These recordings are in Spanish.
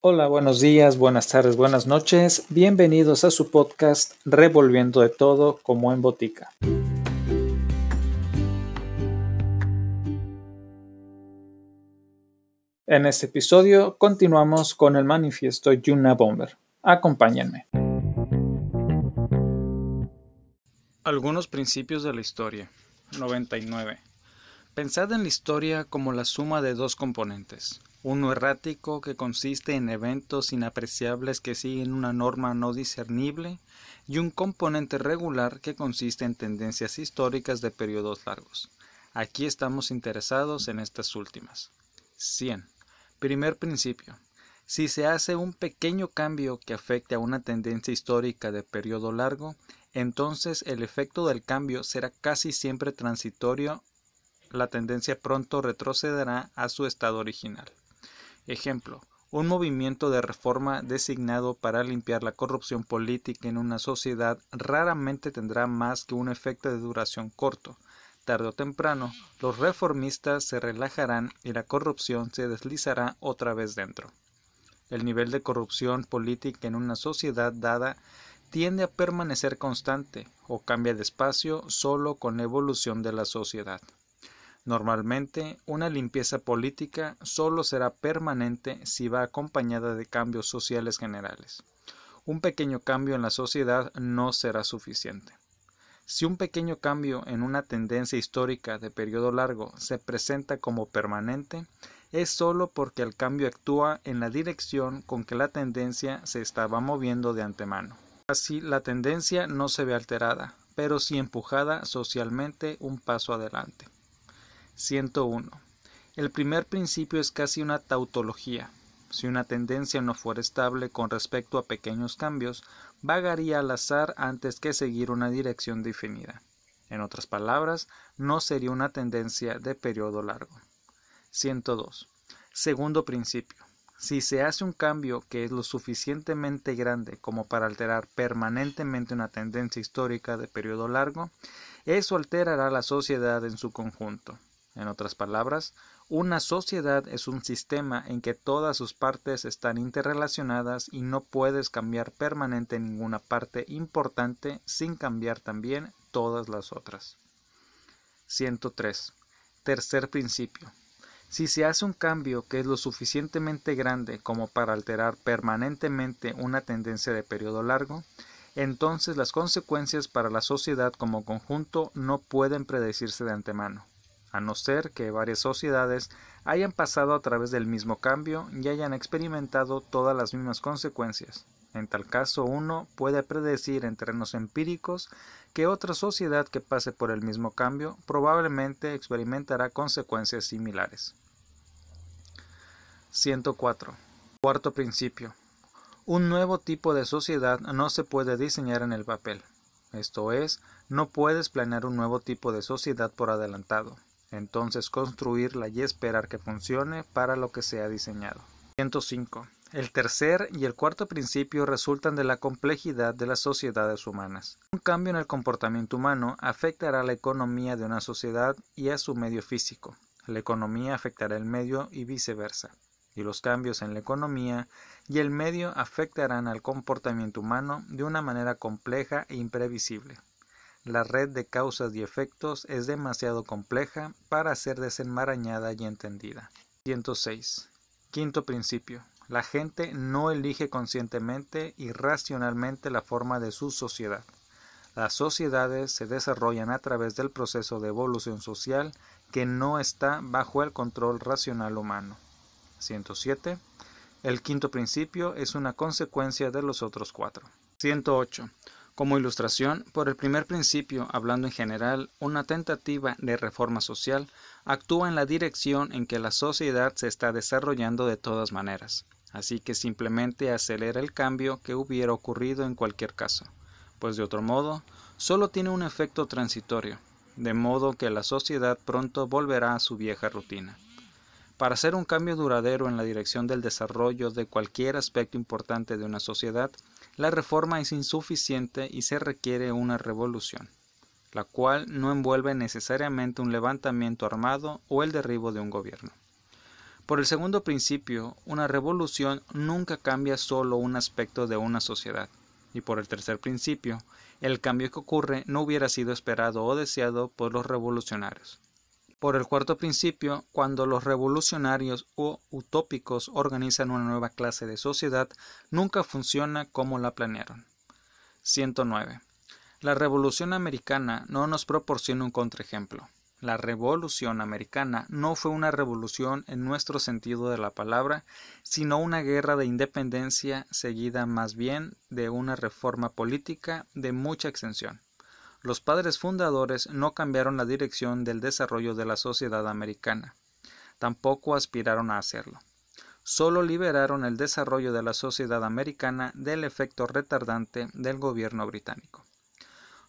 Hola, buenos días, buenas tardes, buenas noches. Bienvenidos a su podcast Revolviendo de todo como en botica. En este episodio continuamos con el manifiesto Yuna Bomber. Acompáñenme. Algunos principios de la historia. 99. Pensad en la historia como la suma de dos componentes, uno errático que consiste en eventos inapreciables que siguen una norma no discernible y un componente regular que consiste en tendencias históricas de periodos largos. Aquí estamos interesados en estas últimas. 100. Primer principio. Si se hace un pequeño cambio que afecte a una tendencia histórica de periodo largo, entonces el efecto del cambio será casi siempre transitorio. La tendencia pronto retrocederá a su estado original. Ejemplo, un movimiento de reforma designado para limpiar la corrupción política en una sociedad raramente tendrá más que un efecto de duración corto. Tarde o temprano, los reformistas se relajarán y la corrupción se deslizará otra vez dentro. El nivel de corrupción política en una sociedad dada tiende a permanecer constante o cambia de espacio solo con la evolución de la sociedad. Normalmente, una limpieza política solo será permanente si va acompañada de cambios sociales generales. Un pequeño cambio en la sociedad no será suficiente. Si un pequeño cambio en una tendencia histórica de periodo largo se presenta como permanente, es solo porque el cambio actúa en la dirección con que la tendencia se estaba moviendo de antemano. Así, la tendencia no se ve alterada, pero sí empujada socialmente un paso adelante. 101. El primer principio es casi una tautología. Si una tendencia no fuera estable con respecto a pequeños cambios, vagaría al azar antes que seguir una dirección definida. En otras palabras, no sería una tendencia de periodo largo. 102. Segundo principio. Si se hace un cambio que es lo suficientemente grande como para alterar permanentemente una tendencia histórica de periodo largo, eso alterará la sociedad en su conjunto. En otras palabras, una sociedad es un sistema en que todas sus partes están interrelacionadas y no puedes cambiar permanente ninguna parte importante sin cambiar también todas las otras. 103. Tercer principio. Si se hace un cambio que es lo suficientemente grande como para alterar permanentemente una tendencia de periodo largo, entonces las consecuencias para la sociedad como conjunto no pueden predecirse de antemano a no ser que varias sociedades hayan pasado a través del mismo cambio y hayan experimentado todas las mismas consecuencias. En tal caso, uno puede predecir en terrenos empíricos que otra sociedad que pase por el mismo cambio probablemente experimentará consecuencias similares. 104. Cuarto principio. Un nuevo tipo de sociedad no se puede diseñar en el papel. Esto es, no puedes planear un nuevo tipo de sociedad por adelantado entonces construirla y esperar que funcione para lo que se ha diseñado. 105. El tercer y el cuarto principio resultan de la complejidad de las sociedades humanas. Un cambio en el comportamiento humano afectará a la economía de una sociedad y a su medio físico. La economía afectará el medio y viceversa. Y los cambios en la economía y el medio afectarán al comportamiento humano de una manera compleja e imprevisible. La red de causas y efectos es demasiado compleja para ser desenmarañada y entendida. 106. Quinto principio. La gente no elige conscientemente y racionalmente la forma de su sociedad. Las sociedades se desarrollan a través del proceso de evolución social que no está bajo el control racional humano. 107. El quinto principio es una consecuencia de los otros cuatro. 108. Como ilustración, por el primer principio, hablando en general, una tentativa de reforma social actúa en la dirección en que la sociedad se está desarrollando de todas maneras, así que simplemente acelera el cambio que hubiera ocurrido en cualquier caso, pues de otro modo, solo tiene un efecto transitorio, de modo que la sociedad pronto volverá a su vieja rutina. Para hacer un cambio duradero en la dirección del desarrollo de cualquier aspecto importante de una sociedad, la reforma es insuficiente y se requiere una revolución, la cual no envuelve necesariamente un levantamiento armado o el derribo de un gobierno. Por el segundo principio, una revolución nunca cambia solo un aspecto de una sociedad. Y por el tercer principio, el cambio que ocurre no hubiera sido esperado o deseado por los revolucionarios. Por el cuarto principio, cuando los revolucionarios o utópicos organizan una nueva clase de sociedad, nunca funciona como la planearon. 109. La Revolución Americana no nos proporciona un contraejemplo. La Revolución Americana no fue una revolución en nuestro sentido de la palabra, sino una guerra de independencia seguida más bien de una reforma política de mucha extensión. Los padres fundadores no cambiaron la dirección del desarrollo de la sociedad americana. Tampoco aspiraron a hacerlo. Solo liberaron el desarrollo de la sociedad americana del efecto retardante del gobierno británico.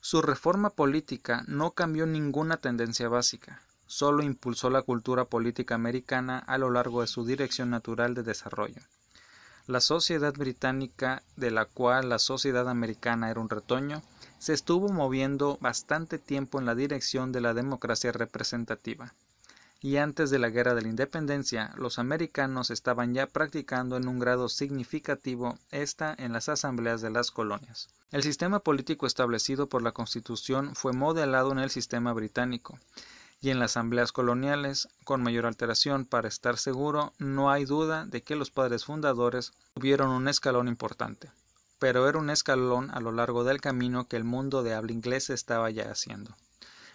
Su reforma política no cambió ninguna tendencia básica, solo impulsó la cultura política americana a lo largo de su dirección natural de desarrollo. La sociedad británica, de la cual la sociedad americana era un retoño, se estuvo moviendo bastante tiempo en la dirección de la democracia representativa. Y antes de la Guerra de la Independencia, los americanos estaban ya practicando en un grado significativo esta en las asambleas de las colonias. El sistema político establecido por la Constitución fue modelado en el sistema británico, y en las asambleas coloniales, con mayor alteración para estar seguro, no hay duda de que los padres fundadores tuvieron un escalón importante, pero era un escalón a lo largo del camino que el mundo de habla inglesa estaba ya haciendo.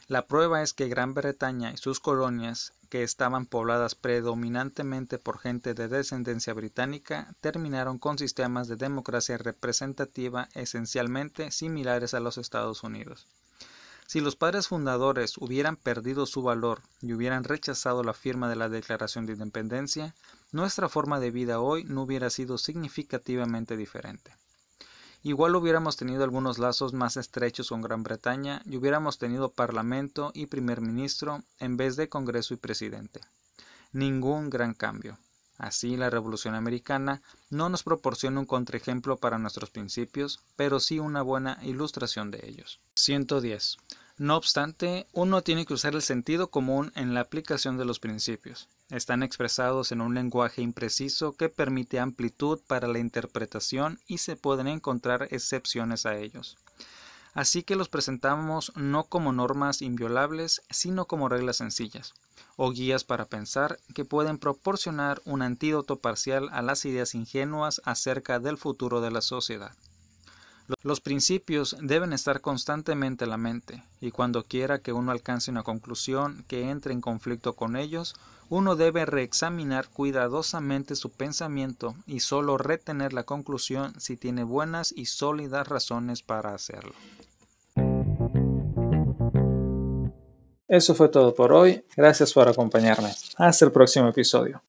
La prueba es que Gran Bretaña y sus colonias, que estaban pobladas predominantemente por gente de descendencia británica, terminaron con sistemas de democracia representativa esencialmente similares a los Estados Unidos. Si los padres fundadores hubieran perdido su valor y hubieran rechazado la firma de la Declaración de Independencia, nuestra forma de vida hoy no hubiera sido significativamente diferente. Igual hubiéramos tenido algunos lazos más estrechos con Gran Bretaña y hubiéramos tenido Parlamento y Primer Ministro en vez de Congreso y Presidente. Ningún gran cambio. Así, la Revolución Americana no nos proporciona un contraejemplo para nuestros principios, pero sí una buena ilustración de ellos. 110. No obstante, uno tiene que usar el sentido común en la aplicación de los principios. Están expresados en un lenguaje impreciso que permite amplitud para la interpretación y se pueden encontrar excepciones a ellos. Así que los presentamos no como normas inviolables, sino como reglas sencillas, o guías para pensar que pueden proporcionar un antídoto parcial a las ideas ingenuas acerca del futuro de la sociedad. Los principios deben estar constantemente en la mente, y cuando quiera que uno alcance una conclusión que entre en conflicto con ellos, uno debe reexaminar cuidadosamente su pensamiento y solo retener la conclusión si tiene buenas y sólidas razones para hacerlo. Eso fue todo por hoy. Gracias por acompañarme. Hasta el próximo episodio.